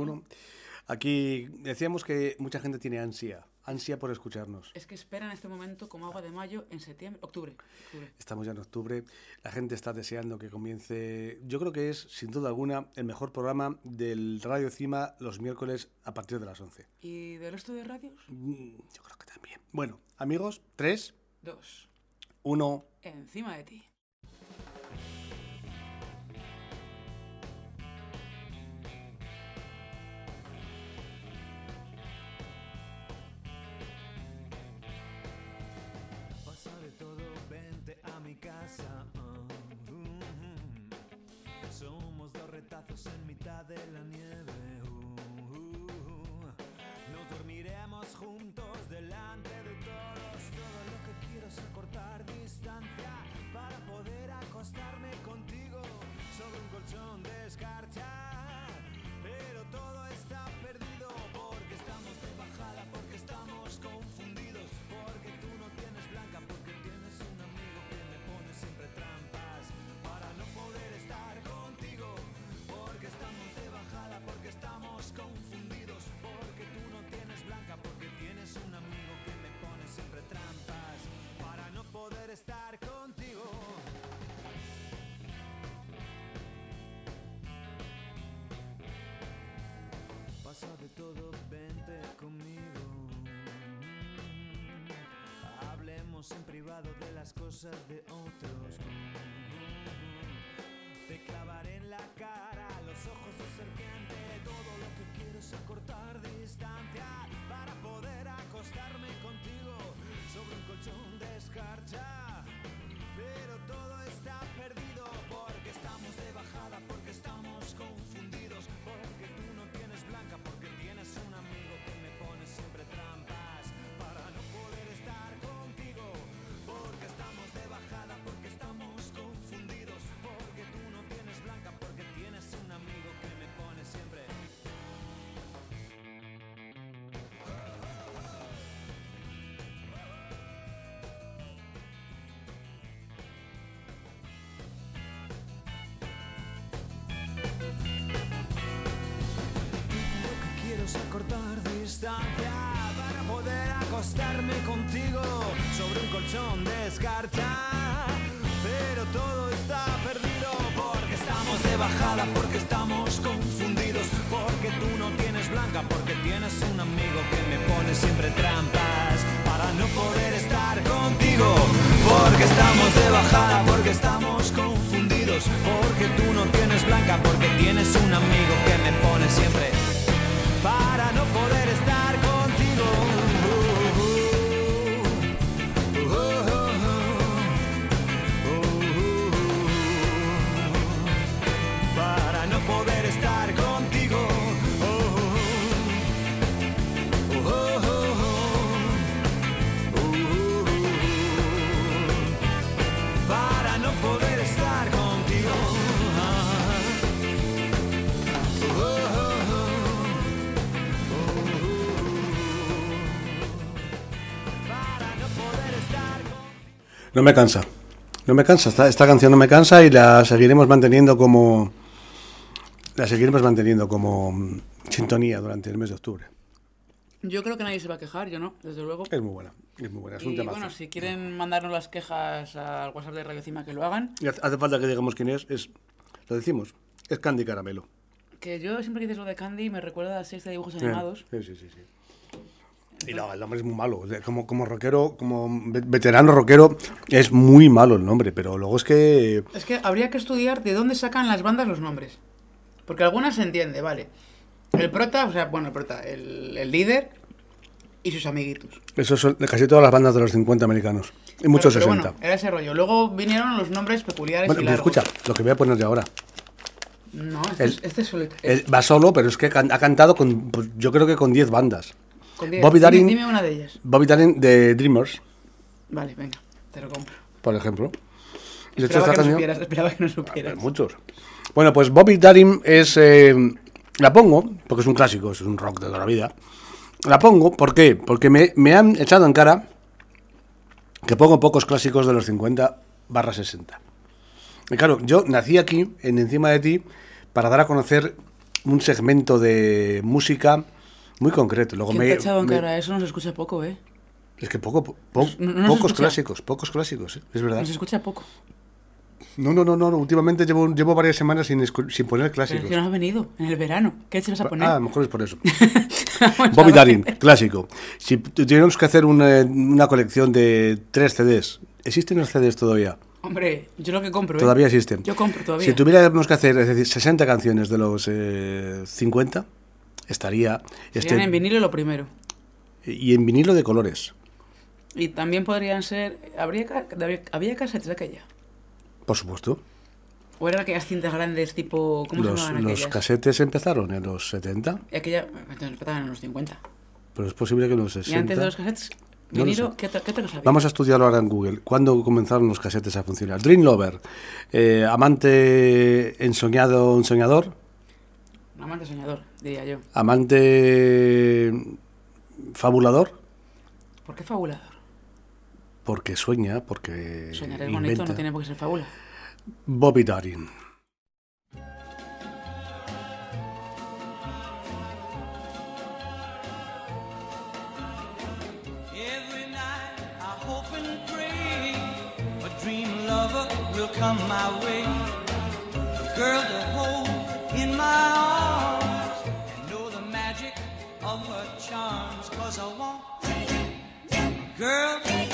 Uno, aquí decíamos que mucha gente tiene ansia, ansia por escucharnos. Es que esperan este momento como agua de mayo en septiembre, octubre. octubre. Estamos ya en octubre, la gente está deseando que comience, yo creo que es sin duda alguna el mejor programa del Radio Cima los miércoles a partir de las 11. ¿Y del resto de radios? Mm, Yo creo que también. Bueno, amigos, 3, Dos. 1, Encima de ti. Estar contigo. Pasa de todo, vente conmigo. Hablemos en privado de las cosas de otros. Te clavaré en la cara los ojos de serpiente. Todo lo que quiero es acortar distancia para poder acostarme contigo sobre un colchón de escarcha. Distancia para poder acostarme contigo sobre un colchón de escarcha. Pero todo está perdido porque estamos de bajada, porque estamos confundidos, porque tú no tienes blanca, porque tienes un amigo que me pone siempre trampas para no poder estar contigo. Porque estamos de bajada, porque estamos confundidos, porque tú no tienes blanca, porque tienes un amigo que me pone siempre para no poder estar contigo. No me cansa. No me cansa. Esta, esta canción no me cansa y la seguiremos manteniendo como. La seguiremos manteniendo como mm, sintonía durante el mes de octubre. Yo creo que nadie se va a quejar, yo no, desde luego. Es muy buena. Es muy buena. Es un Y temazo. bueno, si quieren mandarnos las quejas al WhatsApp de Radio Cima, que lo hagan. Y hace falta que digamos quién es. es lo decimos. Es Candy Caramelo. Que yo siempre que dices lo de Candy me recuerda a la serie de dibujos Sí, animados. Sí, sí, sí. sí. Y no, el nombre es muy malo. Como, como rockero, como ve- veterano rockero, es muy malo el nombre. Pero luego es que. Es que habría que estudiar de dónde sacan las bandas los nombres. Porque algunas se entiende, vale. El prota, o sea, bueno, el prota, el, el líder y sus amiguitos. Eso son de casi todas las bandas de los 50 americanos. Y muchos Pero- pero 60. bueno, era ese rollo. Luego vinieron los nombres peculiares Bueno, y largos. escucha, lo que voy a poner yo ahora. No, este, El- es, este es solito. Él va solo, pero es que ha cantado con, pues, yo creo que con 10 bandas. Diez. Bobby Darin- Dime una de ellas. Bobby Darin de Dreamers, Vale, venga, te lo compro. por ejemplo. De hecho Esperaba esta que, no supieras, esperaba que no supieras. muchos. Bueno, pues Bobby Darin es. eh, la pongo, porque es un clásico, es un rock de toda la vida. La pongo, ¿por qué? Porque me, me han echado en cara que pongo pocos clásicos de los 50 barra 60. Y claro, yo nací aquí, en Encima de ti, para dar a conocer un segmento de música muy concreto. Luego ¿Quién me, me- cara? Eso no se escucha poco, ¿eh? Es que poco, po- No- no se pocos clásicos, pocos clásicos, ¿eh? es verdad. No se escucha poco. No, no, no, no, no, últimamente llevo, llevo varias semanas sin, sin poner Pero clásicos. es que no has venido en el verano. ¿Qué te vas a poner? Ah, a lo mejor es por eso. Bobby. Darin, clásico. Si tu- tuviéramos que hacer una, una colección de tres CDs, ¿existen los CDs todavía? Hombre, yo lo que compro, ¿eh? Todavía existen. Yo compro todavía. Si tuviéramos que hacer, es decir, 60 canciones de los eh, 50, estaría... Este- en vinilo lo primero. y en vinilo de colores, Y también podrían ser... ¿Habría, había, de aquella? por supuesto. ¿O eran aquellas cintas grandes tipo... ¿Cómo se Los, llamaban los casetes empezaron en los 70, Y aquella... Entonces empezaban en los 50. pero es posible que en los 60... Y antes de los cassettes, No lo vinilo. ¿qué, te, qué te? Vamos a estudiarlo ahora en Google. ¿Cuándo comenzaron los casetes a funcionar? Dream Lover, eh, amante ensoñado, ensoñador, Un amante soñador, diría yo. amante fabulador, ¿Por qué fabulador? porque sueña, porque Soñar es inventa. bonito, no tiene por qué ser fábula. Bobby Darin. Every night I hope and pray a dream lover will come my way. Girl to hold in my arms I want girl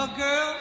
a girl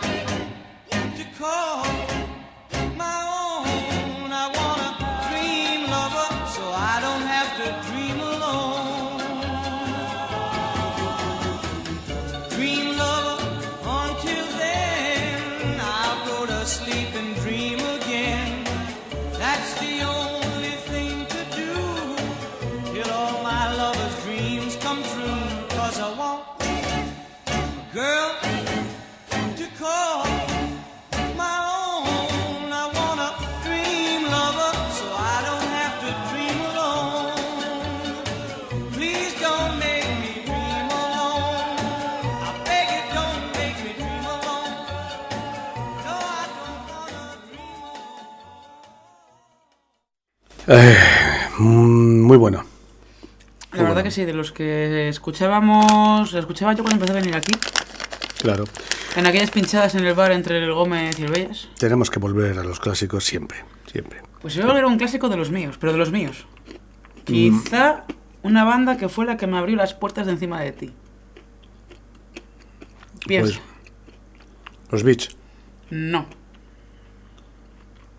que sí, de los que escuchábamos... Escuchaba yo cuando empecé a venir aquí. Claro. En aquellas pinchadas en el bar entre el Gómez y el Bellas. Tenemos que volver a los clásicos siempre, siempre. Pues yo era un clásico de los míos, pero de los míos. Quizá una banda que fue la que me abrió las puertas de encima de ti. Piensa. Pues, los Beach, No.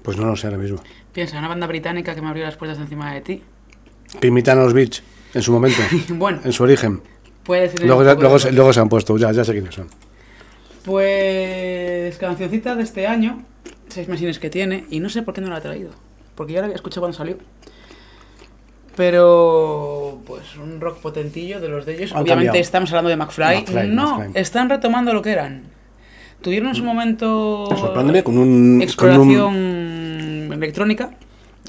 pues no lo sé ahora mismo. Piensa, una banda británica que me abrió las puertas de encima de ti. Que imitan a los Beach en su momento, Bueno, en su origen. puede ser... Luego, luego, se- luego se han puesto, ya, ya sé quiénes son. Pues cancioncita de este año, seis mesines que tiene, y no sé por qué no la ha traído, porque ya la había escuchado cuando salió. Pero, pues un rock potentillo de los de ellos. Han Obviamente cambiado. estamos hablando de McFly. McFly, no, McFly. están retomando lo que eran. Tuvieron en su momento Sorpréndeme con un- con exploración un- electrónica.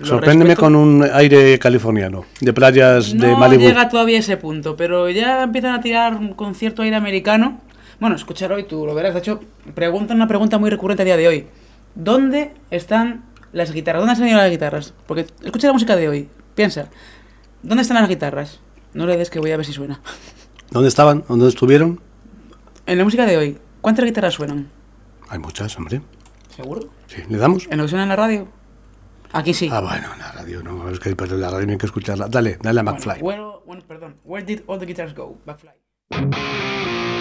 Sorpréndeme con un aire californiano, de playas de No Malibu. llega todavía a ese punto, pero ya empiezan a tirar con cierto aire americano. Bueno, escuchar hoy tú lo verás. De hecho, preguntan una pregunta muy recurrente a día de hoy. ¿Dónde están las guitarras? ¿Dónde han salido las guitarras? Porque escucha la música de hoy. Piensa. ¿Dónde están las guitarras? No le des que voy a ver si suena. ¿Dónde estaban? ¿Dónde estuvieron? En la música de hoy, ¿cuántas guitarras suenan? Hay muchas, hombre. ¿Seguro? Sí, ¿le damos? ¿En lo que suena en la radio? Aquí sí. Ah, bueno, la radio, no, es que la radio no hay que escucharla. Dale, dale a Bueno, McFly. where, bueno, perdón. Where did all the guitars go? McFly.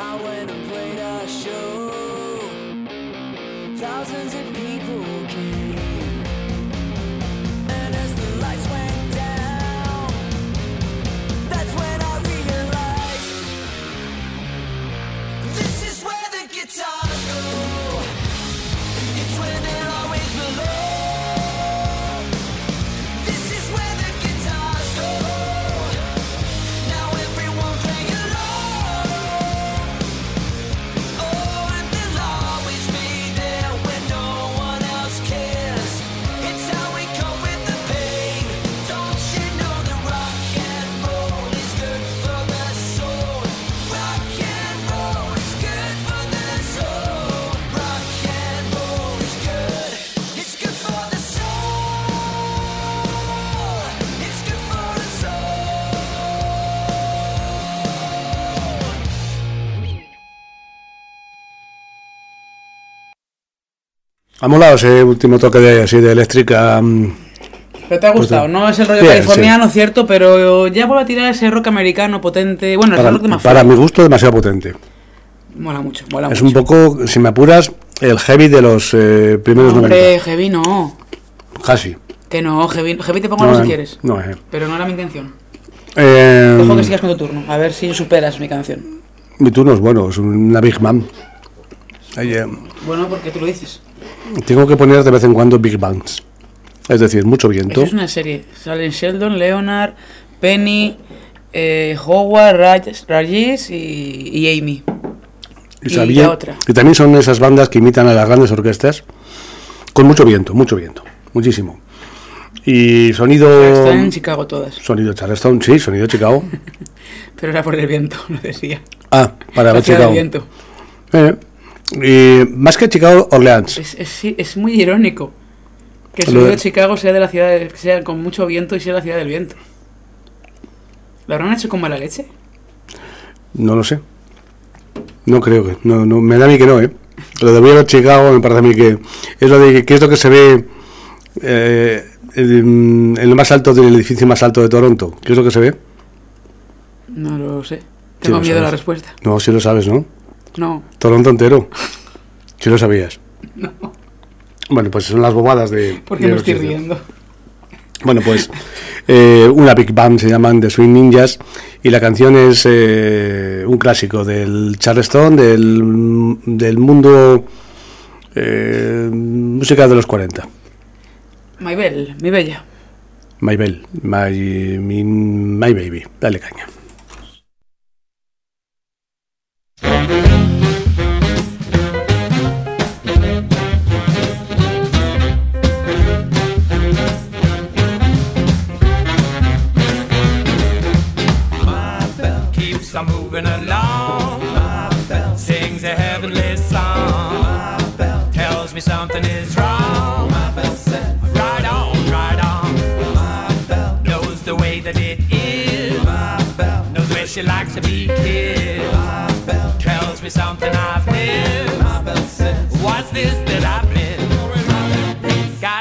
I went and played a show. Thousands of people Ha molado ese último toque de así de eléctrica. mm, Pero te ha gustado, Pues, no es el rollo bien, californiano, cierto, pero ya vuelve a tirar ese rock americano potente. Bueno, el Para, rock de más para mi gusto, demasiado potente. Mola mucho, mola Es mucho. un poco, si me apuras, el heavy de los eh, primeros Hombre, 90. heavy no. Casi. Que no, heavy, heavy te pongo No, si eh, quieres. No, eh. Pero no era mi intención. Eh, Dejo que sigas con tu turno, a ver si superas mi canción. mi turno es bueno, es una Big Man. Eh, Bueno, porque tú lo dices. Tengo que poner de vez en cuando Big Bangs. Es decir, mucho viento. Es una serie. Salen Sheldon, Leonard, Penny, eh, Howard, Raj- Rajesh y, y Amy. y sabía- la otra. y también son esas bandas que imitan a las grandes orquestas Con mucho viento, mucho viento, muchísimo. Y sonido... Están en Chicago todas. Sonido Charleston, sí, sonido Chicago. Pero era por el viento, lo decía. Ah, para ver Chicago. viento. Eh, más que Chicago, Orleans. Es, es, sí, es muy irónico que el sonido de- Chicago sea de la ciudad de- sea con mucho viento y sea la ciudad del viento. ¿Lo habrán hecho con mala leche? No lo sé. No creo que. No, no, me da a mí que no, ¿eh? Lo de ver Chicago me parece a mí que es lo de que es lo que se ve eh, en, en lo más alto del edificio más alto de Toronto. ¿Qué es lo que se ve? No lo sé. Tengo miedo a la respuesta. No, si lo sabes, ¿no? No. Toronto entero. Si lo sabías. Bueno, pues son las bobadas de. ¿Por qué de me estoy riendo? Bueno, pues eh, una big band se llaman The Swing Ninjas y la canción es eh, un clásico del Charleston, del, del mundo eh, música de los 40. Maybell, mi bella. My my, my Baby. Dale caña. Keeps on moving along. Sings a heavenly song. Tells me something is wrong. Right on, right on. Knows the way that it is. Knows where she likes to be kissed. Tells me something I've missed. What's this that I've missed?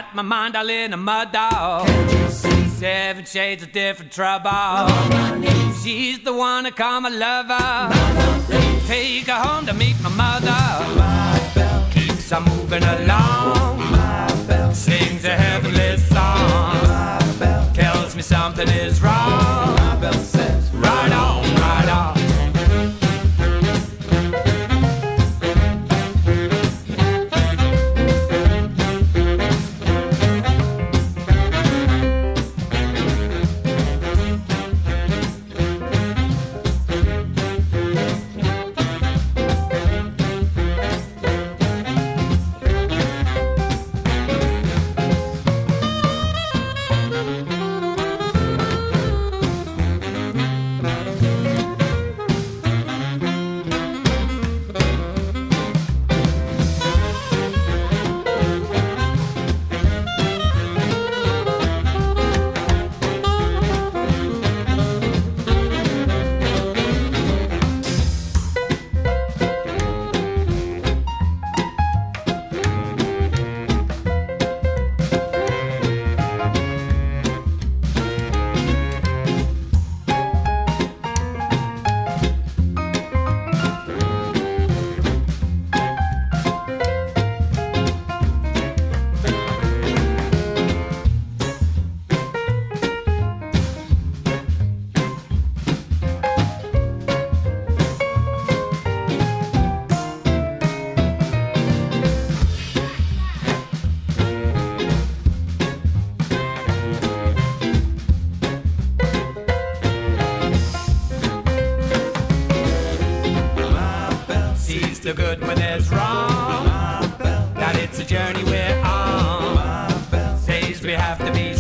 Got my mind all in a mud dog. Seven shades of different trouble. She's the one to call my lover. Take her home to meet my mother. Keeps on moving along.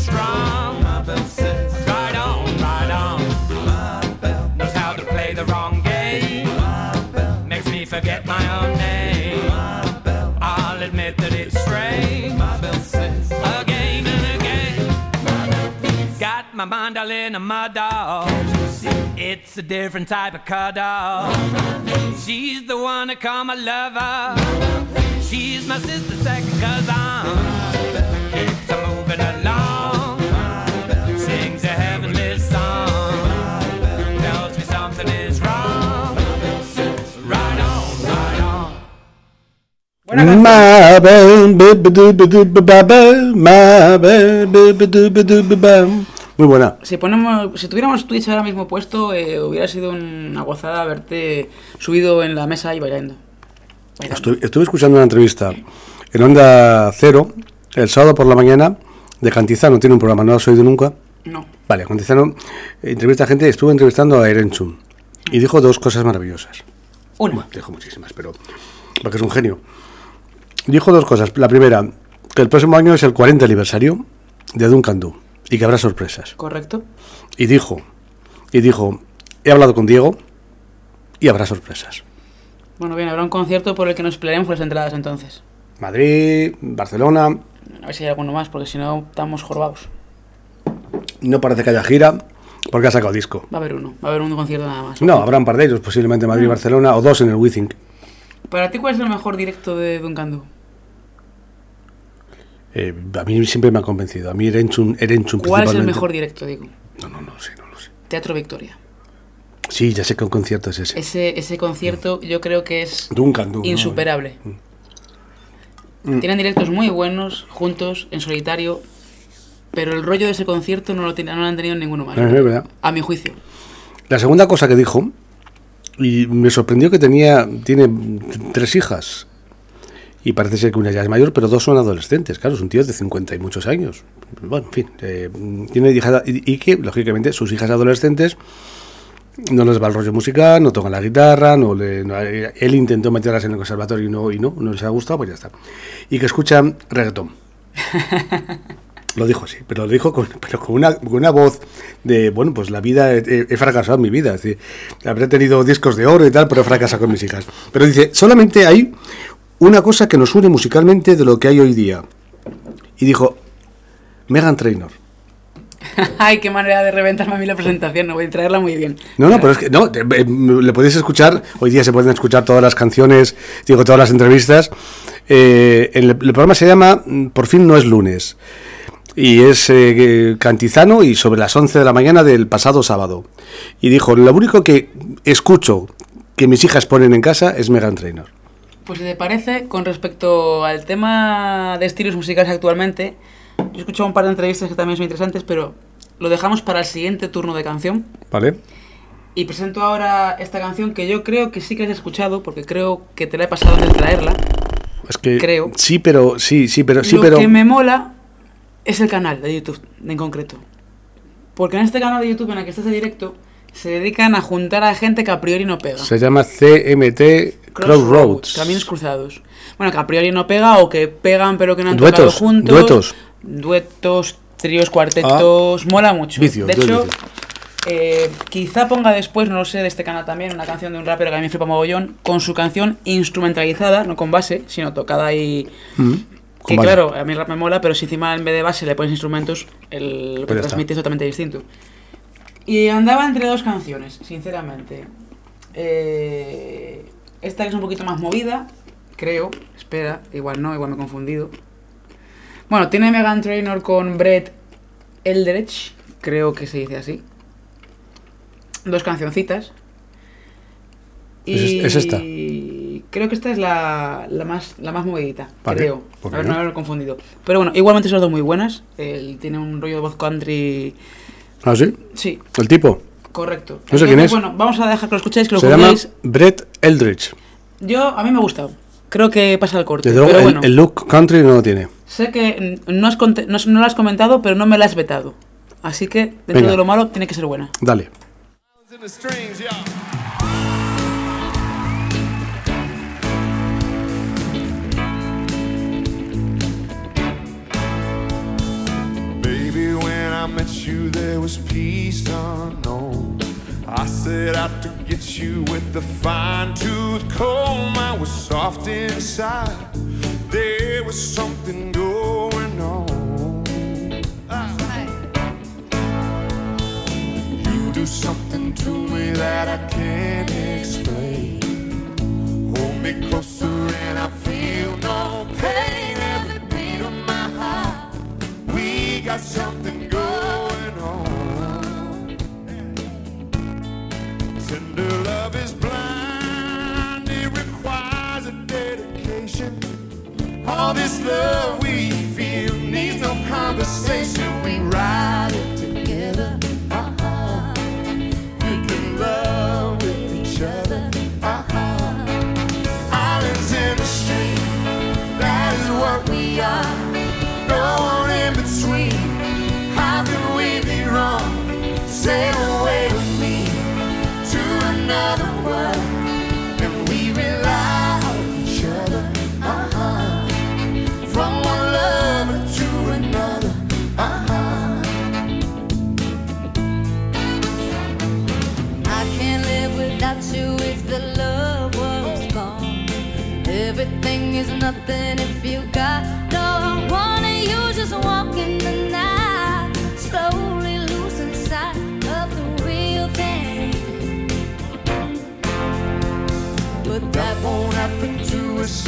Have to be strong. Right on, right on. Knows how to play the wrong game. Makes me forget my own name. I'll admit that it's strange. My bell says, again and again. Got my mind all in a mud dog. It's a different type of cuddle. She's the one I call my lover. She's my sister second cousin. Muy buena. Si, ponemos, si tuviéramos Twitch ahora mismo puesto, eh, hubiera sido una gozada verte subido en la mesa y bailando. Bailando. Estuve, estuve escuchando una entrevista en Onda Cero el sábado por la mañana de Cantizano. Tiene un programa, ¿no lo has oído nunca? No. Vale, Cantizano entrevista a gente. Estuve entrevistando a Erenchun y dijo dos cosas maravillosas. Una. Bueno, dijo muchísimas, pero porque es un genio. Dijo dos cosas. La primera, que el próximo año es el 40 aniversario de Duncan Du y que habrá sorpresas. ¿Correcto? Y dijo, y dijo, he hablado con Diego y habrá sorpresas. Bueno, bien, habrá un concierto por el que nos pelearemos las entradas entonces. Madrid, Barcelona, A ver si hay alguno más, porque si no, estamos jorbados. no parece que haya gira porque ha sacado disco. Va a haber uno, va a haber un concierto nada más. No, habrá un par de ellos, posiblemente Madrid y Barcelona, o dos en el Withink. Para ti, ¿cuál es el mejor directo de Duncan Du? Eh, a mí siempre me ha convencido. A mí Erenchun, Erenchun ¿Cuál es el mejor directo, digo? No, no, no sé, no lo sé. Teatro Victoria. Sí, ya sé que un concierto es ese. Ese, ese concierto yo creo que es Duncan Du. ¿no? insuperable. Tienen directos muy buenos, juntos, en solitario, pero el rollo de ese concierto no lo, tiene- no lo han tenido ninguno más. Verdad. A mi juicio. La segunda cosa que dijo, y me sorprendió que tenía, tiene tres hijas. Y parece ser que una ya es mayor, pero dos son adolescentes. Claro, es un tío de 50 y muchos años. Bueno, en fin, eh, tiene hijas, y, y que, lógicamente, sus hijas adolescentes no les va el rollo musical, no tocan la guitarra, no le, no- él intentó meterlas en el conservatorio y no, y no, no les ha gustado, pues ya está. Y que escuchan reggaetón. Lo dijo así, pero lo dijo con, pero con, una, con una voz de, bueno, pues la vida, he, he- he fracasado en mi vida. Es decir, habré tenido discos de oro y tal, pero he fracasado con mis hijas. Pero dice, solamente hay una cosa que nos une musicalmente de lo que hay hoy día. Y dijo, Megan Trainor. Ay, qué manera de reventarme a mí la presentación, no voy a traerla muy bien. No, no, pero es que no, eh, le podéis escuchar, hoy día se pueden escuchar todas las canciones, digo, todas las entrevistas. Eh, el, el programa se llama mm, Por fin no es lunes. Y es eh, cantizano y sobre las 11 de la mañana del pasado sábado. Y dijo, lo único que escucho que mis hijas ponen en casa es Megan Trainor. Pues si te parece, con respecto al tema de estilos musicales actualmente, yo he escuchado un par de entrevistas que también son interesantes, pero lo dejamos para el siguiente turno de canción. ¿Vale? Y presento ahora esta canción que yo creo que sí que has escuchado, porque creo que te la he pasado antes de traerla. Es que Creo. sí, pero sí, sí, pero sí, lo pero que me mola es el canal de YouTube en concreto. Porque en este canal de YouTube en el que estás en directo, se dedican a juntar a gente que a priori no pega. se llama CMT Crossroads. Caminos cruzados. Bueno, que a priori no pega o que pegan pero que no han Duetos, tocado juntos. duetos. Duetos, tríos, cuartetos. mola mucho. Vicio, de hecho, vicio. eh, quizá ponga después, no lo sé, de este canal también, una canción de un rapero que a mí me flipa mogollón, con su canción instrumentalizada, no con base, sino tocada y... Mm, Que claro, a mí el rap me mola, pero si encima en vez de base le pones instrumentos, el, lo que Pues transmite es totalmente distinto. Y andaba entre dos canciones, sinceramente. Eh, esta que es un poquito más movida, creo. Espera, igual no, igual me he confundido. Bueno, tiene Megan Trainor con Brett Eldredge, creo que se dice así. Dos cancioncitas. ¿Es Y es- es esta? creo que esta es la, la más, la más movidita, Vale, creo. ¿por A ver, no? no haberlo confundido. Pero bueno, igualmente son dos muy buenas. Él tiene un rollo de voz country. ¿Ah, sí? Sí, El tipo. correcto. No sé quién es. Bueno, vamos a dejar que lo escuchéis, que lo Se llama. Brett Eldridge. Yo, a mí me ha gustado. Creo que pasa el corte. Desde luego, pero el, bueno, el look country no lo tiene. sé que no has, no, no lo has comentado, pero no me la has vetado. Así que, dentro Venga. de lo malo, tiene que ser buena. Dale. I met you, there was peace unknown. I set out to get you with the fine tooth comb. I was soft inside. There was something going on. You do something to me that I can't explain. Hold me closer and I feel no pain. Got something going on. Tender love is blind, it requires a dedication. All this love we feel needs no conversation.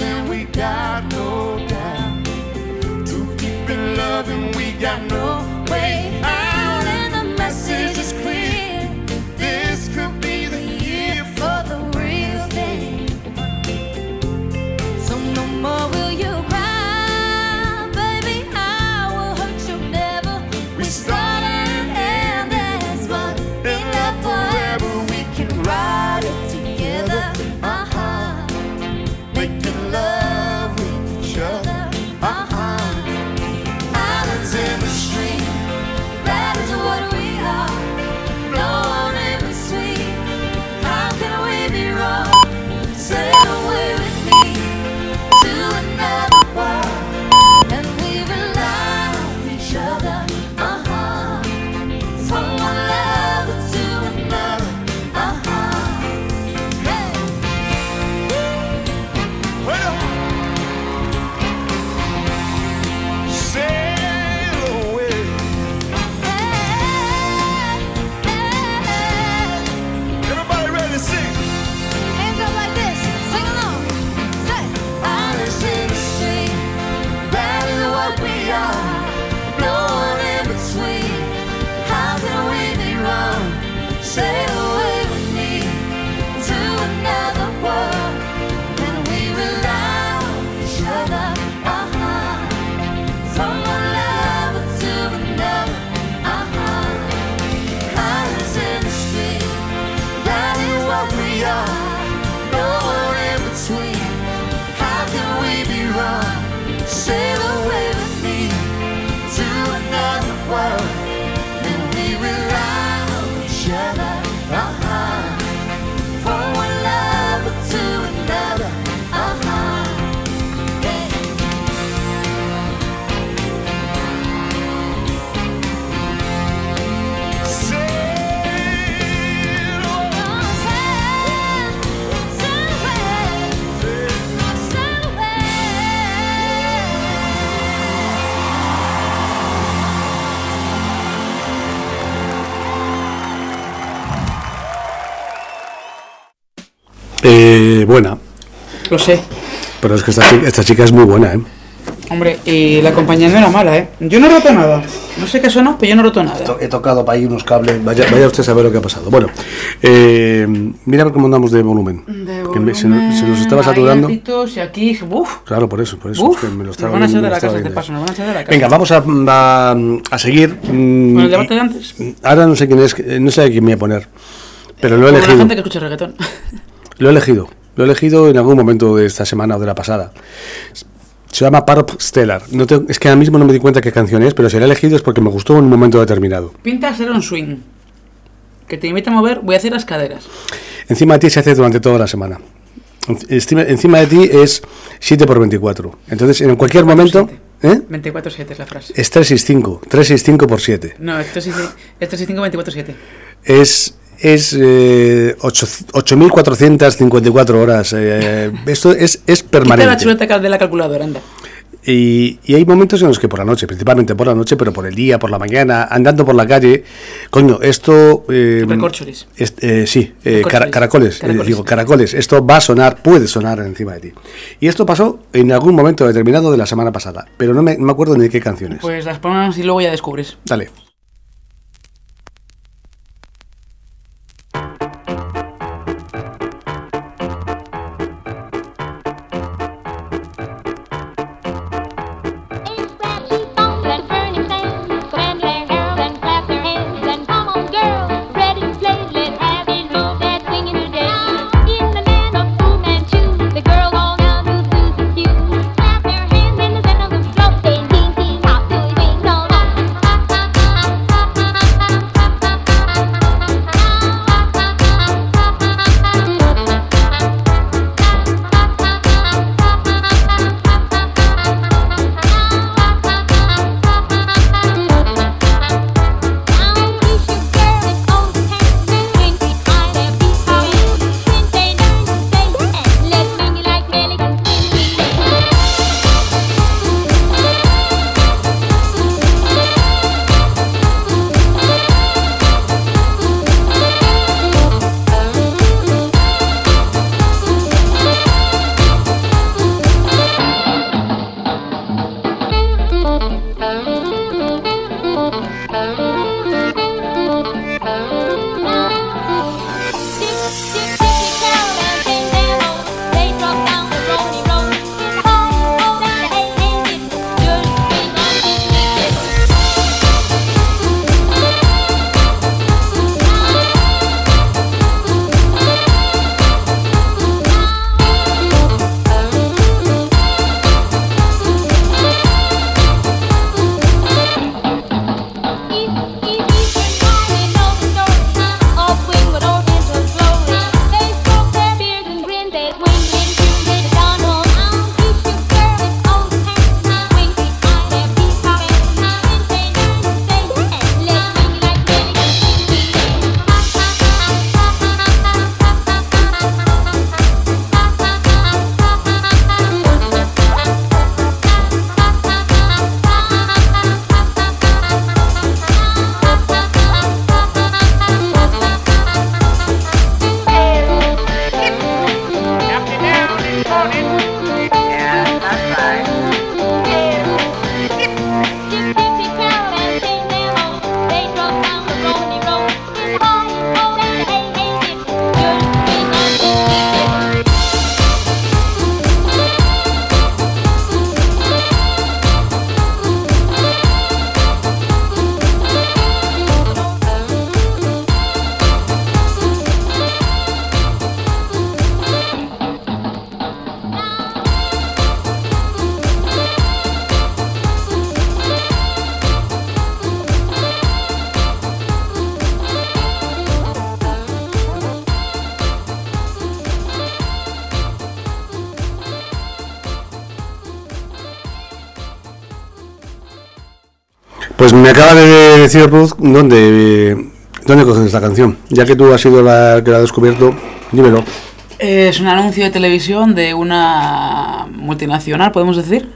And we got no doubt. To keep in love, and we got no buena. Lo sé. Pero es que esta chica, esta chica es muy buena, ¿eh? Hombre, y la compañía no era mala, ¿eh? Yo no he roto nada. No sé qué sonó, pero yo no he roto nada. He tocado para ahí unos cables. Vaya, vaya usted a saber lo que ha pasado. Bueno, eh, mira cómo andamos de volumen. De Que me- se, nos- se nos estaba saturando. y aquí, uf, Claro, por eso, por eso. uf, es que me lo nos estaba van a viendo- echar de me lo la estaba casa, de viendo. paso, nos van a echar de la casa. Venga, vamos a, a, a seguir. mm, ¿Con el debate de antes? Ahora no sé quién es, no sé a quién me voy a poner. Pero lo he Como la elegido. gente que escucha reggaetón. Lo he elegido. Lo he elegido en algún momento de esta semana o de la pasada. Se llama Parp Stellar. No te- es que ahora mismo no me di cuenta qué canción es, pero si la he elegido es porque me gustó en un momento determinado. Pinta ser un swing. Que te invita a mover, voy a hacer las caderas. Encima de ti se hace durante toda la semana. Encima, de ti es 7 por 24. Entonces, en cualquier momento. ¿eh? 24-7 es la frase. Es 365. 365 por 7. No, esto es, esto es 5 24-7. Es. Es eh, ocho- 8.454 horas. eh, esto es, es Quita la permanente. chuleta cal- de la calculadora, anda. Y, y hay momentos en los que por la noche, principalmente por la noche, pero por el día, por la mañana, andando por la calle, coño, esto... Eh, est- eh, sí, eh, caracoles, eh, Caracoles. digo, caracoles, esto va a sonar, puede sonar encima de ti. Y esto pasó en algún momento determinado de la semana pasada, pero no me, no me acuerdo ni de qué canciones. Pues las pongas y luego ya descubres. Dale. Pues me acaba de decir Ruth dónde, dónde coges esta canción. Ya que tú has sido la que la ha descubierto, dímelo. Es un anuncio de televisión de una multinacional, podemos decir.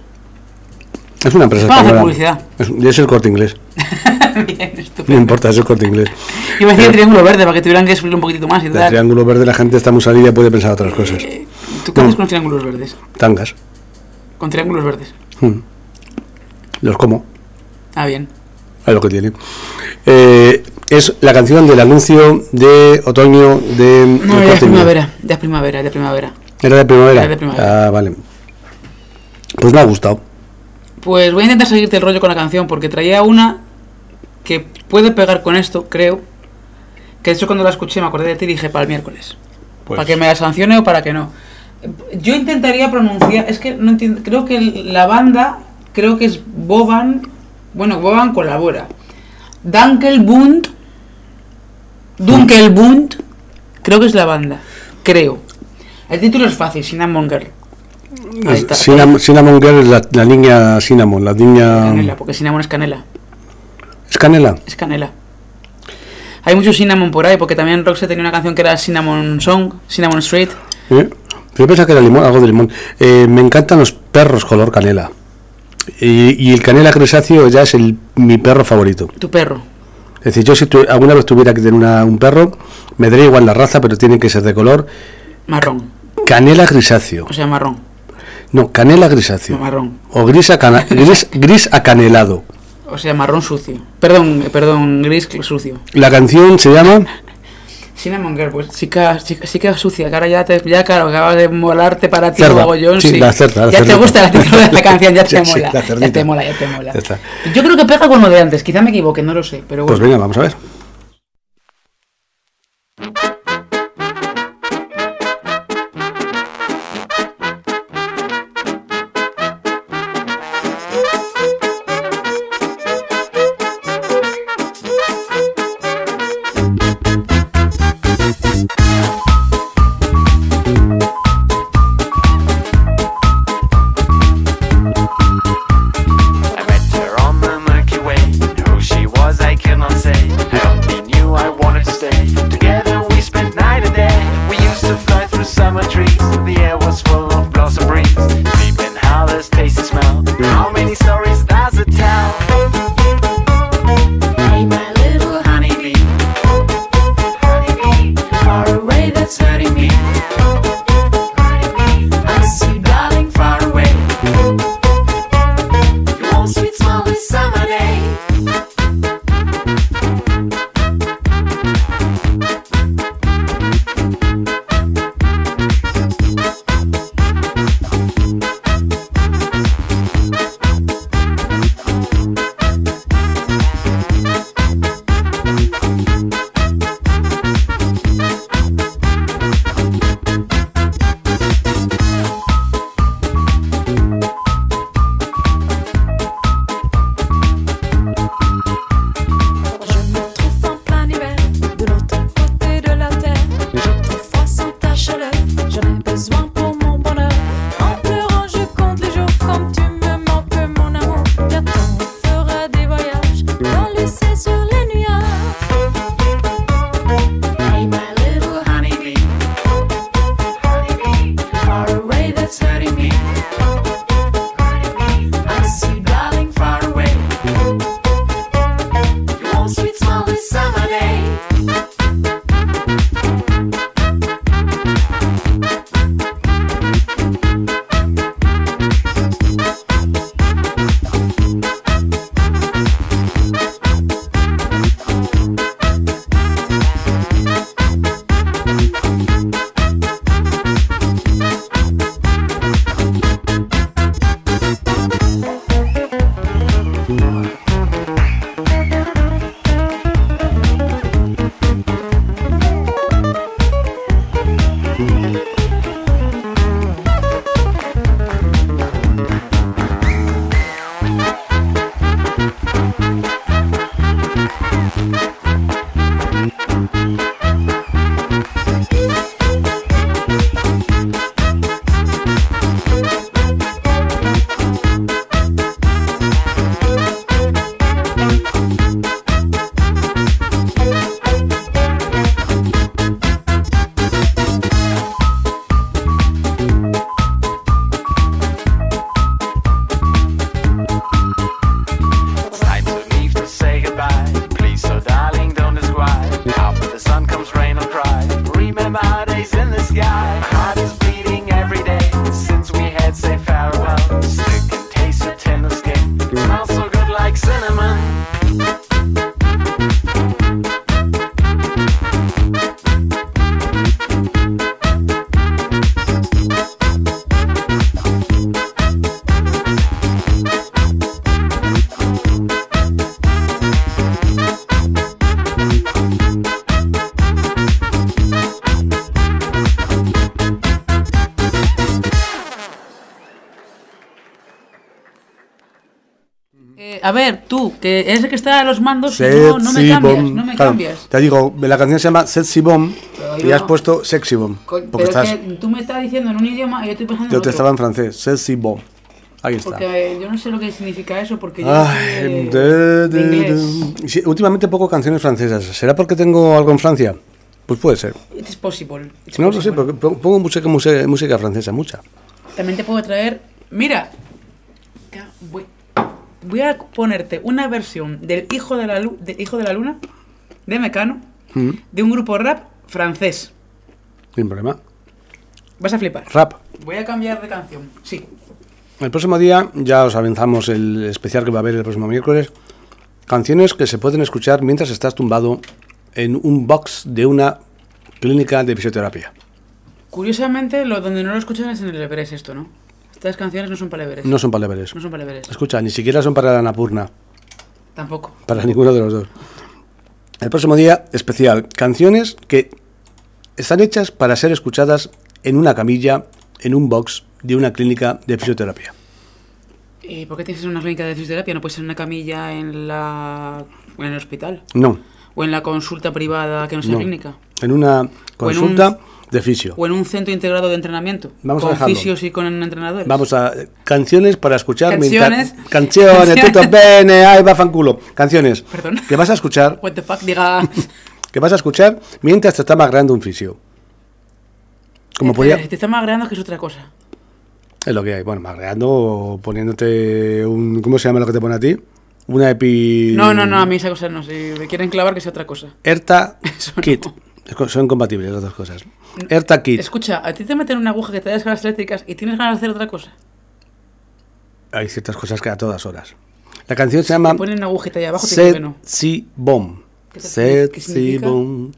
Es una empresa hacer publicidad. Es, el corte inglés. Bien, No estupendo. importa, es el corte inglés. Iba a decir el triángulo verde para que tuvieran que subir un poquitito más y El tal. triángulo verde, la gente está muy salida y puede pensar otras cosas. Eh, ¿Tú qué haces con los triángulos verdes? Tangas. Con triángulos verdes. Hmm. Los como. Ah, bien. Es lo que tiene. Eh, es la canción del anuncio de otoño de. No, del ya es Corte Inglés. primavera, ya es primavera, es primavera. ¿Era de primavera? Era de primavera. Ah, vale. Pues me ha gustado. Pues voy a intentar seguirte el rollo con la canción porque traía una que puede pegar con esto, creo. Que de hecho cuando la escuché me acordé de ti y dije para el miércoles. Pues- Para que me la sancione o para que no. Yo intentaría pronunciar, es que no entiendo, creo que la banda, creo que es Boban, bueno, Boban colabora. Dunkelbund, Dunkelbund, creo que es la banda, creo. El título es fácil, Cinnamon Girl. Cinnamon Girl es la, la niña Cinnamon, la niña. Canela, porque cinnamon es canela. ¿Es canela? Es canela. Hay mucho cinnamon por ahí, porque también Roxette tenía una canción que era Cinnamon Song, Cinnamon Street. ¿Eh? Yo pensaba que era limón, algo de limón. Eh, me encantan los perros color canela. Y, y el canela grisáceo ya es el, mi perro favorito. Tu perro. Es decir, yo si tu- alguna vez tuviera que tener una- un perro, me daría igual la raza, pero tiene que ser de color Marrón. canela grisáceo. O sea, marrón. No, canela grisáceo. Marrón. O gris, acana- gris, gris acanelado. O sea, marrón sucio. Perdón, perdón, gris sucio. La canción se llama Cinnamon pues chica, chica, chica sucia, que ahora ya, te, ya claro, acaba de molarte para ti yo. Sí, la cerda, la ya te gusta el título de la canción, ya te Sí, sí, mola. la ya te mola, ya te mola. Ya. Yo creo que pega con lo de antes, quizá me equivoque, no lo sé, pero Pues venga, vamos a ver. Eres el que está a los mandos, y no, no me cambias, Bomb. no me Claro, cambias. Te digo, la canción se llama Sexy Bomb y yo has no. puesto Sexy Bomb. Porque Pero estás. es que tú me estás diciendo en un idioma y yo estoy pensando en Yo te otro. estaba en francés. Sexy Bomb. Ahí está. Porque yo no sé lo que significa eso, porque yo no Ay, de, de- de Sí, últimamente poco canciones francesas. ¿Será porque tengo algo en Francia? Pues puede ser. It's possible. it's No lo sé, porque pongo música, música, música francesa, mucha. También te puedo traer. Mira, ca- voy, a ponerte una versión del Hijo de la, Lu- del Hijo de la Luna de Mecano Mm, de un grupo rap francés. Sin problema. Vas a flipar. Rap. Voy a cambiar de canción. Sí. El próximo día ya os avanzamos el especial que va a haber el próximo miércoles. Canciones que se pueden escuchar mientras estás tumbado en un box de una clínica de fisioterapia. Curiosamente, lo donde no lo escuchan es en el Everest esto, ¿no? Estas canciones no son para Everest. No son para Everest. No son para Everest. Escucha, ni siquiera son para la Napurna. Tampoco. Para ninguno de los dos. El próximo día, especial. Canciones que están hechas para ser escuchadas en una camilla, en un box de una clínica de fisioterapia. ¿Y por qué tienes que ser una clínica de fisioterapia? ¿No puede ser una camilla en la en el hospital? No, ¿O en la consulta privada que no sea no. clínica? En una consulta de fisio. ¿O en un centro integrado de entrenamiento? Vamos a con dejarlo. fisios y con entrenadores. Vamos a canciones para escuchar Canciones. mientras- canciones, tutto bene, ay va fanculo. Canciones Perdón. que vas a escuchar, What the fuck, diga. que vas a escuchar mientras te está magreando un fisio. Como Eh, podía, Te está magreando que es otra cosa. es lo que hay. Bueno, magreando o poniéndote un ¿cómo se llama lo que te pone a ti? Una epi No, no, no, a mí esa cosa no. Si me quieren clavar, que sea otra cosa. Erta no. Son compatibles las dos cosas. Kit. Escucha, a ti te meten una aguja que te da descargas eléctricas y tienes ganas de hacer otra cosa. Hay ciertas cosas que a todas horas. La canción se llama Te ponen una agujita ahí abajo que no. Sexy Bomb. ¿Qué te- Sexy qué significa? Bomb.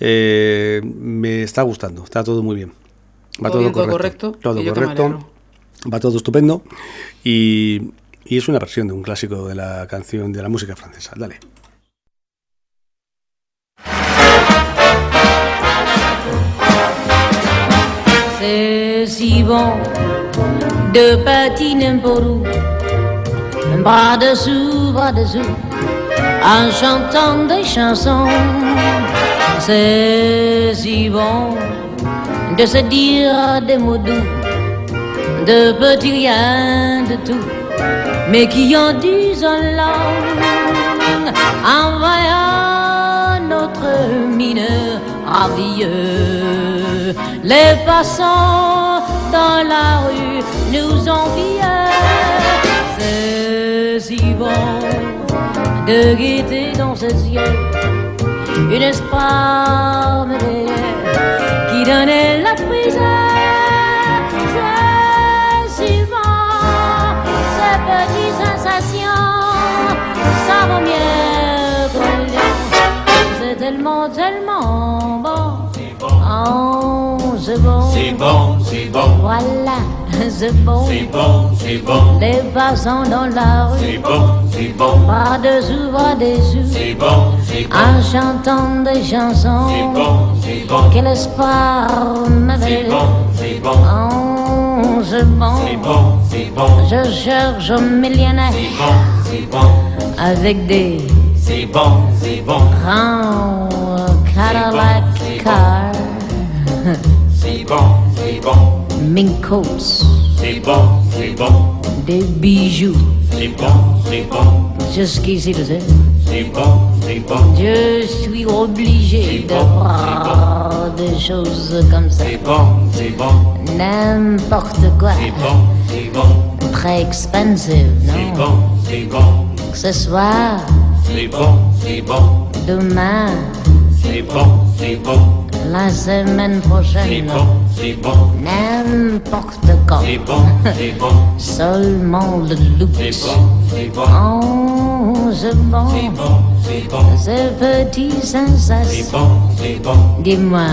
Eh, me está gustando, está todo muy bien. Va Todo todo, bien, todo correcto. correcto, Todo correcto. Va todo estupendo. Y, y es una versión de un clásico de la canción de la música francesa. Dale. C'est si bon de patiner pour nous, bras dessous, bras dessous, en chantant des chansons. C'est si bon de se dire des mots doux, de petits riens de tout, mais qui en disent langue en voyant notre mine ravieuse. Les passants dans la rue nous envient. C'est si bon de guetter dans ses yeux une merveilleuse qui donnait la prise. C'est si bon, ces petites sensations, ça vaut mieux. C'est tellement, tellement bon. Oh, c'est bon. C'est bon, c'est bon, Voilà, c'est bon. c'est bon, c'est bon, Les passants dans la c'est rue, bon, c'est bon, bras dessous, bras dessous, c'est bon, c'est bon, en chantant des c'est chansons. bon, c'est bon, Quel espoir c'est m'avait bon, c'est bon, Oh, c'est bon. c'est bon, c'est bon, Je cherche un millionnaire c'est bon, c'est bon, avec des c'est bon, c'est bon, grands Cadillac cars, c'est bon, c'est bon, mink coats, c'est bon, c'est bon, des bijoux. c'est bon, c'est bon, Jusqu'ici, tu sais, c'est bon, c'est bon, je suis obligé de voir des choses comme ça. c'est bon, c'est bon, N'importe quoi, c'est bon, c'est bon, très expensive, c'est non? bon, c'est bon, Ce soir, c'est bon, c'est bon, demain, c'est bon, c'est bon, la semaine c'est prochaine, bon, c'est bon, n'importe quand. c'est bon, c'est bon, Seulement le c'est bon, c'est bon, Oh, c'est c'est bon, c'est bon, c'est c'est bon, Dis-moi,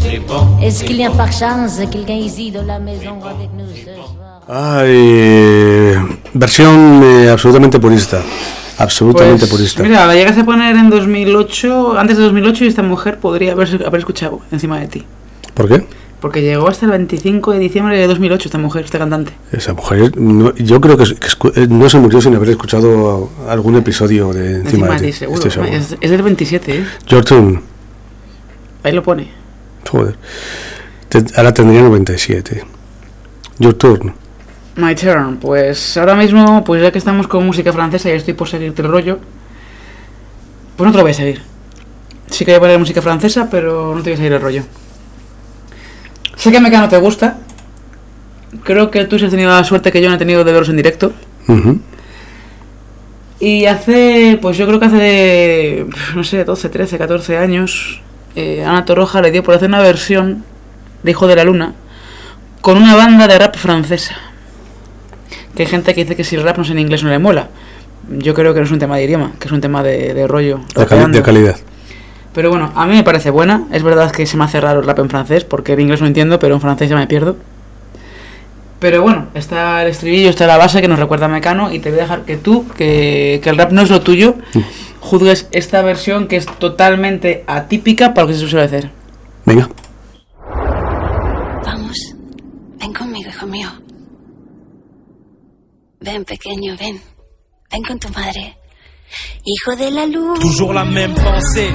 c'est bon. est-ce qu'il y a par chance quelqu'un ici de la maison avec nous ce soir? Ay, versión eh, absolutamente purista. Absolutamente Pues, purista. Mira, la llegas a poner en 2008, antes de 2008, y esta mujer podría haber, haber escuchado encima de ti. ¿Por qué? Porque llegó hasta el 25 de diciembre de 2008 esta mujer, esta cantante. Esa mujer, no- yo creo que, eh, no se murió sin haber escuchado algún episodio de encima, Encima de ti. seguro. Seguro. Es, es del 27, ¿eh? Your turn. Ahí lo pone. Joder. Te- ahora tendría 97. Your turn. My turn. Pues ahora mismo, pues ya que estamos con música francesa y estoy por seguirte el rollo, pues no te lo voy a seguir. Sí que voy a poner música francesa, pero no te voy a seguir el rollo. Sé que Mecano te gusta. Creo que tú sí has tenido la suerte que yo no he tenido de verlos en directo. Y hace, pues yo creo que hace, no sé, 12, 13, 14 años, eh, Ana Torroja le dio por hacer una versión de Hijo de la Luna con una banda de rap francesa. Que hay gente que dice que si el rap no es en inglés no le mola. Yo creo que no es un tema de idioma, que es un tema de, de rollo. De, cali- rapeando. de calidad. Pero bueno, a mí me parece buena. Es verdad que se me hace raro el rap en francés, porque en inglés no entiendo, pero en francés ya me pierdo. Pero bueno, está el estribillo, está la base que nos recuerda a Mecano y te voy a dejar que tú, que, que el rap no es lo tuyo, juzgues esta versión que es totalmente atípica para lo que se suele hacer. Venga. Vamos, ven conmigo, hijo mío. Ven, pequeño, ven. Ven con tu madre. Hijo de la luz. Toujours la même pensée.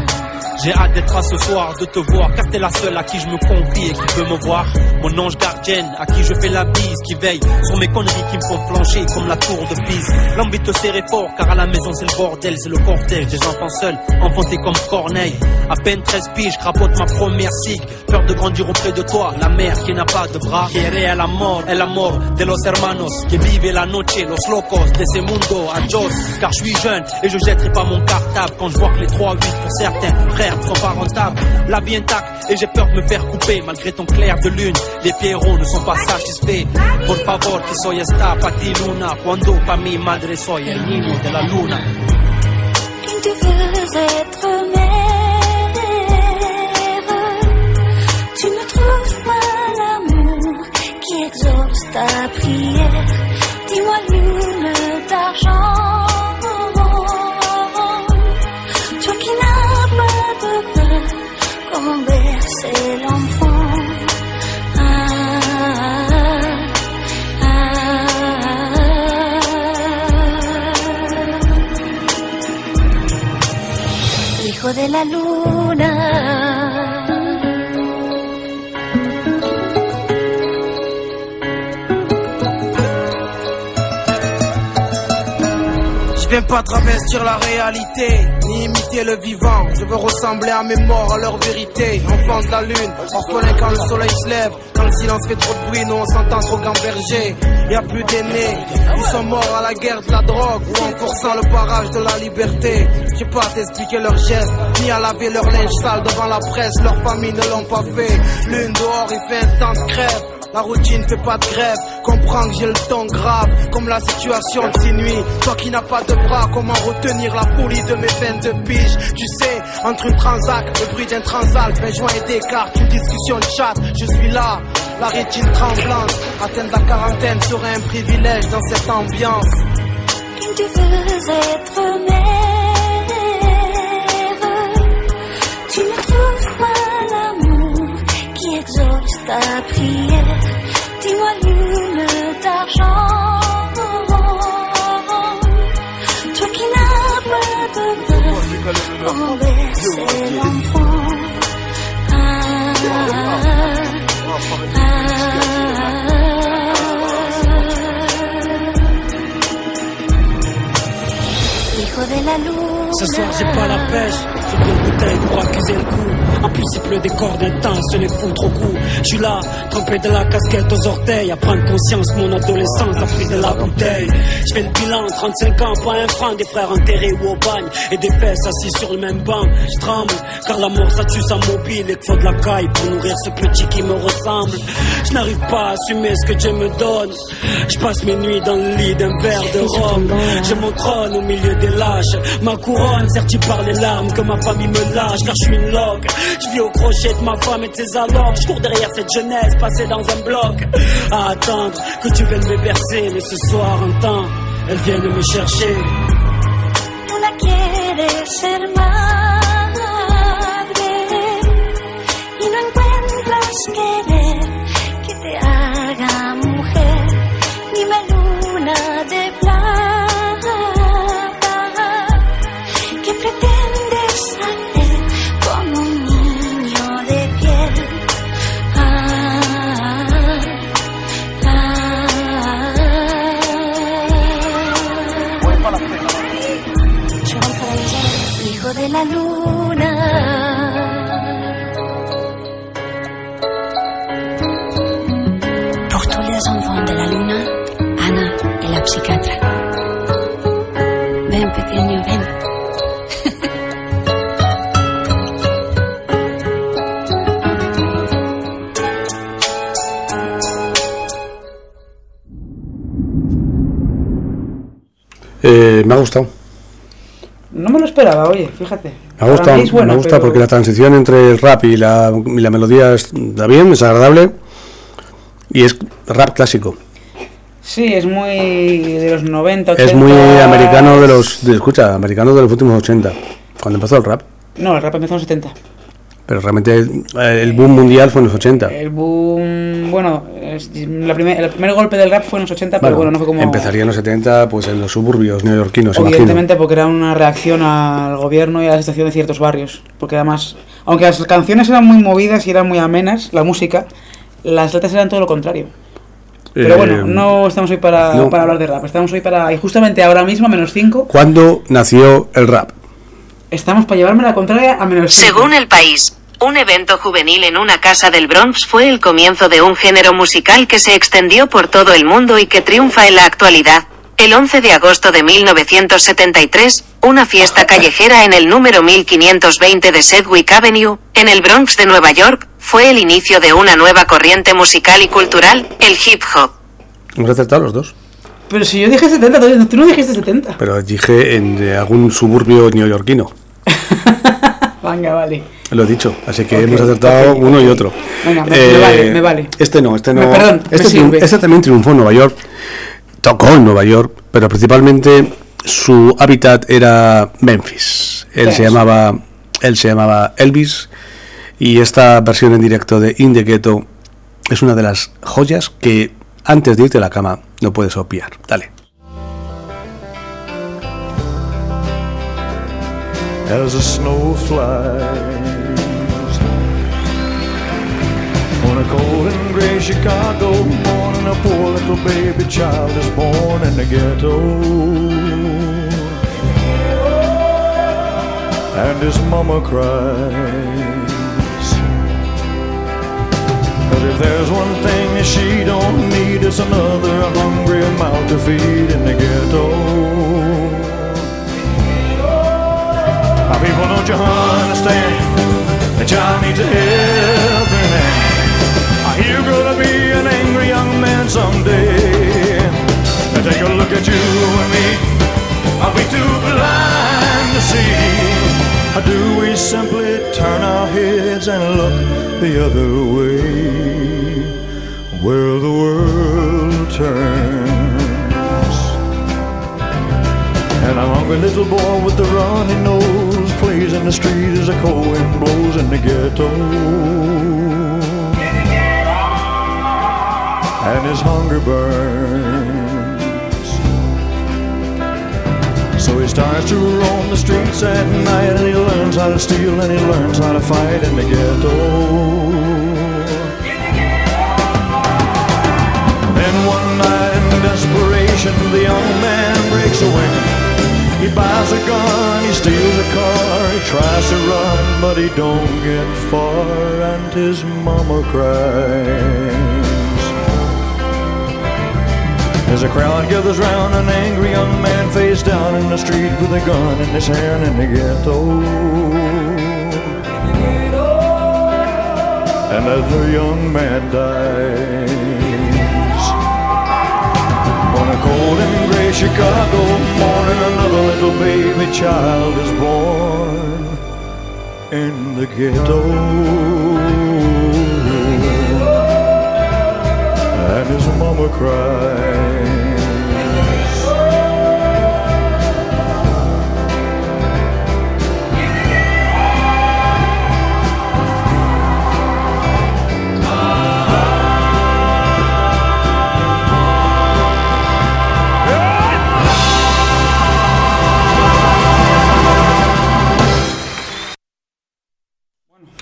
J'ai hâte d'être à ce soir, de te voir, car t'es la seule à qui je me confie et qui peut me voir. Mon ange gardienne, à qui je fais la bise, qui veille sur mes conneries qui me font flancher comme la tour de Pise. L'envie te serrer fort, car à la maison c'est le bordel, c'est le cortège des enfants seuls, enfantés comme Corneille. À peine 13 piges, crapote ma première cigue. Peur de grandir auprès de toi, la mère qui n'a pas de bras. Quiere el amor, el amor de los hermanos, que vive la noche, los locos de ese mundo, adios. Car je suis jeune et je jetterai pas mon cartable quand je vois que les 3-8 pour certains frères pas. La vie intacte et j'ai peur de me faire couper malgré ton clair de lune. Les pierrots ne sont pas satisfaits. Por favor, que soy esta pa ti luna, cuando pa mi madre soy el niño de la luna. Tu veux être mère. Tu ne trouves pas l'amour qui exauce ta prière. Dis-moi lune d'argent. Je viens pas travestir la réalité, ni imiter le vivant. Je veux ressembler à mes morts, à leur vérité. Enfant de la lune, orphelin quand le soleil se lève. Quand le silence fait trop de bruit, nous on s'entend trop gamberger. Y a plus d'aînés, ils sont morts à la guerre de la drogue ou en forçant le barrage de la liberté. J'ai pas à t'expliquer leurs gestes, ni à laver leur linge sale devant la presse. Leurs familles ne l'ont pas fait. Lune dehors, il fait un temps de crève. La routine fait pas de grève, comprends que j'ai le temps grave, comme la situation de ces nuits. Toi qui n'as pas de bras, comment retenir la folie de mes veines de pige? Tu sais, entre une transac, le bruit d'un transalp, un joint et des cartes, une discussion de chat, je suis là, la rétine tremblante. Atteindre la quarantaine serait un privilège dans cette ambiance. Tu veux être mère. Ta prière. Dis-moi lune d'argent. Toi qui n'as pas de peur, bercer l'enfant. Ah, hijo la. Ce soir j'ai pas la pêche, j'ai pris une bouteille pour accuser le coup. En plus il pleut des cordes intenses, je les fous trop coup. Je suis là, trempé de la casquette aux orteils, à prendre conscience mon adolescence a pris de la bouteille. Je fais le bilan, 35 ans, pas un franc, des frères enterrés ou au bagne, et des fesses assis sur le même banc. Je tremble, car la mort ça tue sa mobile et faut de la caille pour nourrir ce petit qui me ressemble. Je n'arrive pas à assumer ce que Dieu me donne. Je passe mes nuits dans le lit d'un verre de rhum. J'ai mon trône au milieu des Ma couronne sertie par les larmes que ma famille me lâche car je suis une loque. Je vis au crochet de ma femme et de ses allocs. Je cours derrière cette jeunesse passée dans un bloc. À attendre que tu viennes me bercer. Mais ce soir, un temps, elles viennent me chercher. Luna. Pour tous les de la luna, Ana est la psychiatre. Ven, pequeño, ven. Eh, me ha gustado. Esperaba, oye, fíjate. Me es bueno, me pero- porque la transición entre el rap y la, y la melodía está bien, es agradable. Y es rap clásico. Sí, es muy de los 90, 80. Es muy americano de los. de- escucha, americano de los últimos 80. Cuando empezó el rap. No, el rap empezó en los 70. Pero realmente el, el boom mundial fue en los 80. El boom. Bueno, la primer- el primer golpe del rap fue en los 80, pero bueno, no fue como. Empezaría en los 70, pues en los suburbios neoyorquinos, imagino. Evidentemente, porque era una reacción al gobierno y a la situación de ciertos barrios. Porque además, aunque las canciones eran muy movidas y eran muy amenas, la música, las letras eran todo lo contrario. Pero Eh, bueno, no estamos hoy para, no. para hablar de rap, estamos hoy para. Y justamente ahora mismo, menos 5, ¿Cuándo nació el rap? Estamos para llevarme la contraria a menos 5. Según el país, un evento juvenil en una casa del Bronx fue el comienzo de un género musical que se extendió por todo el mundo y que triunfa en la actualidad. El 11 de agosto de 1973, una fiesta callejera en el número 1520 de Sedgwick Avenue, en el Bronx de Nueva York, fue el inicio de una nueva corriente musical y cultural, el hip hop. Hemos acertado los dos. Pero si yo dije 70, tú- no dijiste 70. Pero dije en algún suburbio neoyorquino. Venga, vale. Lo he dicho. Así que hemos acertado uno y otro. Venga, me- me vale, me vale. Este no, este Me- no. perdón, este, triun- este también triunfó en Nueva York. Tocó en Nueva York, pero principalmente su hábitat era Memphis. Él se llamaba, él se llamaba Elvis y esta versión en directo de In the Ghetto es una de las joyas que antes de irte a la cama no puedes obviar. Dale. As the snow flies. On a cold and gray Chicago morning, a poor little baby child is born in the ghetto. And his mama cries. But if there's one thing that she don't need, it's another hungry mouth to feed in the ghetto. My people, don't you understand? The child needs a helping hand. Are you gonna be an angry young man someday? Now take a look at you and me. Are we too blind to see? Or do we simply turn our heads and look the other way? Where the world turns. And I'm a hungry little boy with the runny nose in the street as a cold wind blows in the ghetto. And his hunger burns. So he starts to roam the streets at night and he learns how to steal and he learns how to fight in the ghetto. Then one night in desperation, the young man breaks away. He buys a gun, he steals a car, tries to run, but he don't get far, and his mama cries. As a crowd gathers round, an angry young man face down in the street with a gun in his hand in the ghetto. And as the young man dies, on a cold and gray Chicago morning, another little baby child is born in the ghetto. And his mama cries.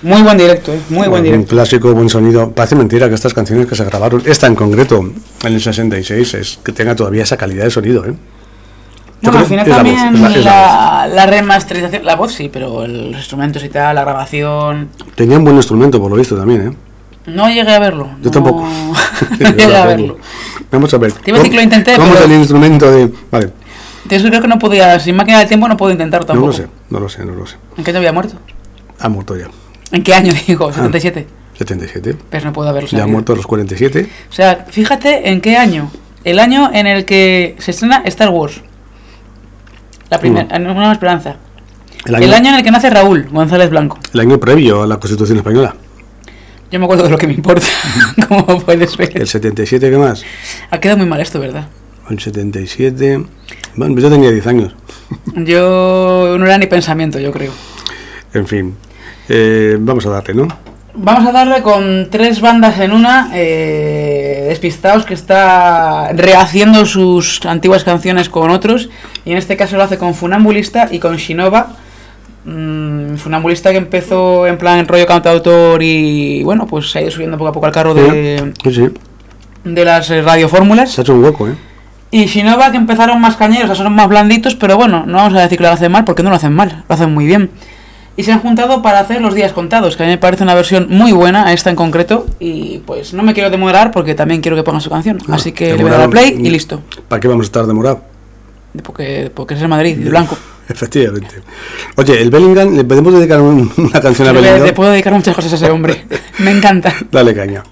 Muy buen directo, eh. Muy buen Un directo. clásico, buen sonido. Parece mentira que estas canciones que se grabaron, esta en concreto, en el 66, es que tenga todavía esa calidad de sonido, ¿eh? Bueno, al final es la voz, también la- la la, remasterización, la voz sí, pero los instrumentos y tal, la grabación. Tenía un buen instrumento, por lo visto, también, ¿eh? No llegué a verlo. Yo no- tampoco. no llegué a verlo. Vamos a ver. Te iba a decir que lo intenté, ¿Cómo pero- es el instrumento de...? Vale, De eso creo que no podía, sin máquina del tiempo no puedo intentar no tampoco. lo sé, no lo sé, no lo sé. ¿En qué año había muerto? Ha muerto ya. ¿En qué año digo? 77. 77. Pues no puedo haberlo Ya ha sabido. muerto a los 47. O sea, fíjate en qué año. El año en el que se estrena Star Wars. La primera, en Una esperanza. El El año, año, en el que nace Raúl González Blanco. el año previo a la Constitución Española. Yo me acuerdo de lo que me importa. Como puedes ver. El 77, ¿qué más? Ha quedado muy mal esto, ¿verdad? El 77... Bueno, yo tenía 10 años. Yo no era ni pensamiento, yo creo. En fin. Eh, vamos a darle, ¿no? Vamos a darle con tres bandas en una. Eh, Despistados que está rehaciendo sus antiguas canciones con otros. Y en este caso lo hace con Funambulista y con Shinova. Mm, Funambulista que empezó en plan rollo cantautor y bueno, pues se ha ido subiendo poco a poco al carro de, Sí, de las eh, radiofórmulas. Se ha hecho un hueco, ¿eh? Y Shinova que empezaron más cañeros, o sea, son más blanditos, pero bueno, no vamos a decir que lo hacen mal porque no lo hacen mal, lo hacen muy bien. Y se han juntado para hacer Los Días Contados, que a mí me parece una versión muy buena, a esta en concreto. Y pues no me quiero demorar porque también quiero que pongan su canción. Ah, Así que le voy a dar al play y listo. ¿Para qué vamos a estar demorados? Porque, porque es el Madrid, de blanco. Efectivamente. Oye, el Bellingham, ¿le podemos dedicar un- una canción a Le, Bellingham? le puedo dedicar muchas cosas a ese hombre. me encanta. Dale caña.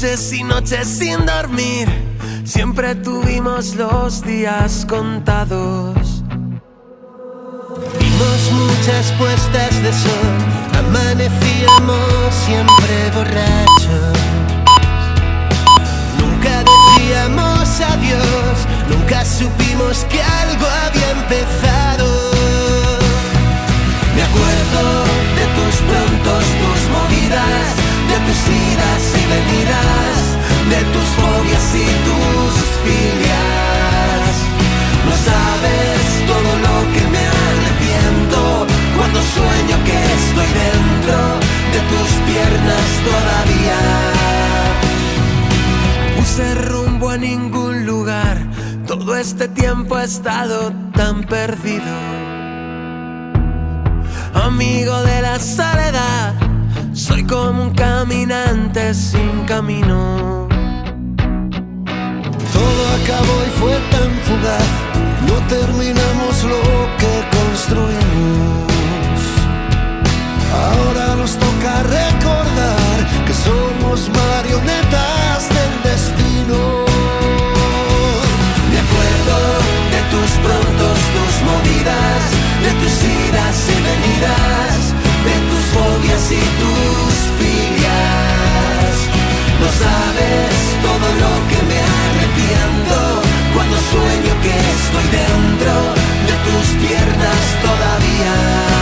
Noches y noches sin dormir, siempre tuvimos los días contados. Vimos muchas puestas de sol, amanecíamos siempre borrachos. Nunca decíamos adiós, nunca supimos que este tiempo he estado tan perdido. Amigo de la soledad, soy como un caminante sin camino. Todo acabó y fue tan fugaz, no terminamos lo que construimos. Ahora nos toca recordar que somos marionetas del destino. Tus prontos, tus movidas, de tus idas y venidas, de tus fobias y tus filias. No sabes todo lo que me arrepiento cuando sueño que estoy dentro de tus piernas todavía.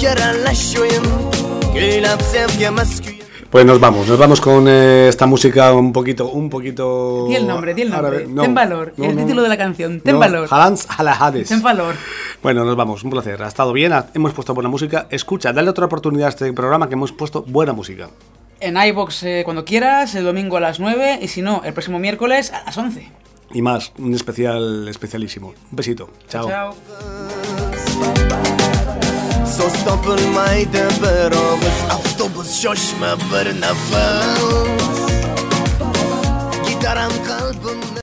Kerenleşoyun Gülüp sevgimiz küyün Pues nos vamos, nos vamos con eh, esta música un poquito, un poquito. Di el nombre, di el nombre. árabe. No, Ten valor. no, el no, título de la canción. Ten no, valor. Halans Halahades. Ten valor. Bueno, nos vamos, un placer. Ha estado bien, hemos puesto buena música. Escucha, dale otra oportunidad a este programa que hemos puesto buena música. En iBox eh, cuando quieras, el domingo a las 9 y si no, el próximo miércoles a las 11. Y más, un especial especialísimo. Un besito. Chao. Chao.